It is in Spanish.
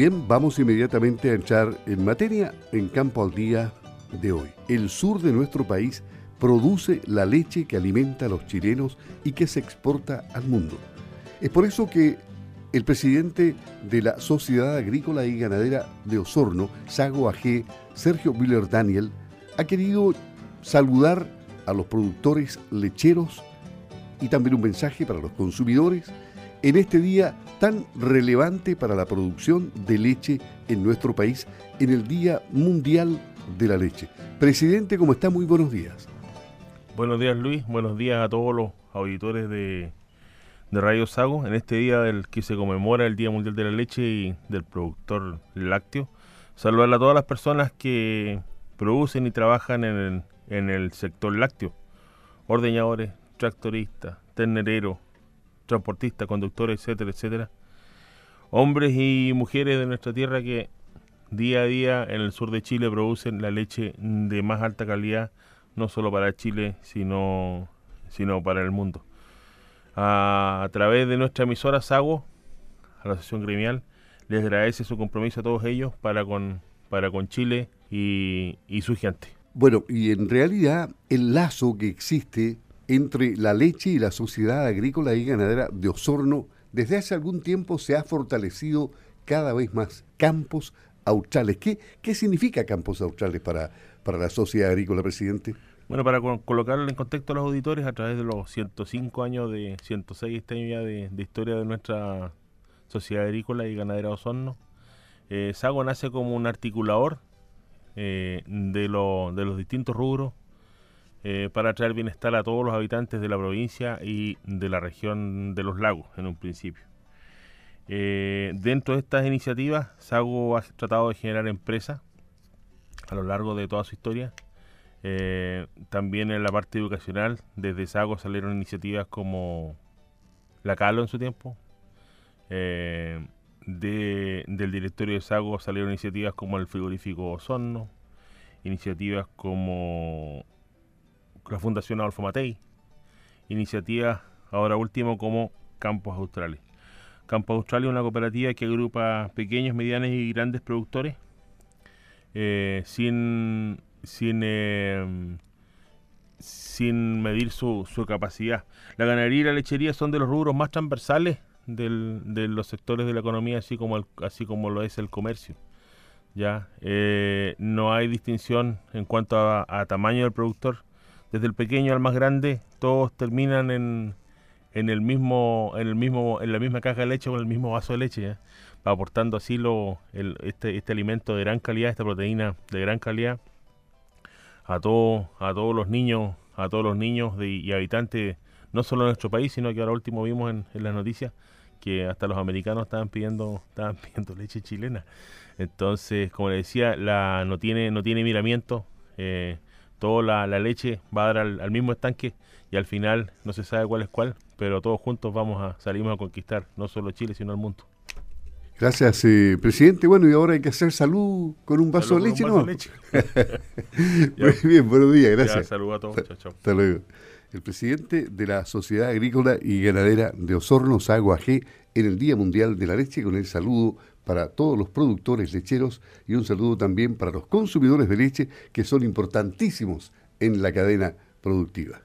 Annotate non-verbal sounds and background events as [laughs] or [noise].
Bien, vamos inmediatamente a entrar en materia en Campo al Día de hoy. El sur de nuestro país produce la leche que alimenta a los chilenos y que se exporta al mundo. Es por eso que el presidente de la Sociedad Agrícola y Ganadera de Osorno, Sago AG, Sergio Miller Daniel, ha querido saludar a los productores lecheros y también un mensaje para los consumidores en este día tan relevante para la producción de leche en nuestro país, en el Día Mundial de la Leche. Presidente, ¿cómo está? Muy buenos días. Buenos días Luis, buenos días a todos los auditores de, Radio Sago, en este día del que se conmemora el Día Mundial de la Leche y del productor lácteo. Saludar a todas las personas que producen y trabajan en el, en el sector lácteo, ordeñadores, tractoristas, ternereros, transportistas, conductores, etcétera, etcétera. Hombres y mujeres de nuestra tierra que día a día en el sur de Chile producen la leche de más alta calidad, no solo para Chile, sino, sino para el mundo. A, través de nuestra emisora SAGO, a la Asociación Gremial, les agradece su compromiso a todos ellos para con, para con Chile y, y su gente. Bueno, y en realidad el lazo que existe entre la leche y la sociedad agrícola y ganadera de Osorno desde hace algún tiempo se ha fortalecido cada vez más. Campos australes. ¿Qué, qué significa campos australes para, para la sociedad agrícola, presidente? Bueno, para colocarlo en contexto a los auditores, a través de los 105 años de 106 años ya de, historia de nuestra sociedad agrícola y ganadera de Osorno, eh, Sago nace como un articulador eh, de, de los distintos rubros eh, para traer bienestar a todos los habitantes de la provincia y de la región de los lagos en un principio. Eh, dentro de estas iniciativas, Sago ha tratado de generar empresas a lo largo de toda su historia. Eh, también en la parte educacional, desde Sago salieron iniciativas como la Calo en su tiempo. del directorio de Sago salieron iniciativas como el frigorífico Osorno, iniciativas como la Fundación Adolfo Matei, iniciativas ahora último como Campos Australes. Campos Australia es una cooperativa que agrupa pequeños, medianos y grandes productores eh, sin, sin, eh, sin medir su, su, capacidad. La ganadería y la lechería son de los rubros más transversales del, de los sectores de la economía, así como, así como lo es el comercio. Ya eh, no hay distinción en cuanto a tamaño del productor desde el pequeño al más grande, todos terminan en, en el mismo, en el mismo, en la misma caja de leche o en el mismo vaso de leche, aportando así lo, el, este, este alimento de gran calidad, esta proteína de gran calidad a todos, a todos los niños, a todos los niños de, y habitantes, no solo de nuestro país, sino que ahora último vimos en, las noticias que hasta los americanos estaban pidiendo, estaban [laughs] pidiendo leche chilena. Entonces, como le decía, la no tiene, no tiene miramiento. Eh, toda la, leche va a dar al, mismo estanque y al final no se sabe cuál es cuál, pero todos juntos vamos a salimos a conquistar no solo Chile, sino el mundo. Gracias, eh, presidente. Bueno, y ahora hay que hacer salud con un vaso de leche, ¿no? [laughs] Leche. Muy bien, buenos días, gracias. saludos a todos. Chao, chao. Hasta luego. El presidente de la Sociedad Agrícola y Ganadera de Osorno, Sago AG, en el Día Mundial de la Leche, con el saludo para todos los productores lecheros y un saludo también para los consumidores de leche que son importantísimos en la cadena productiva.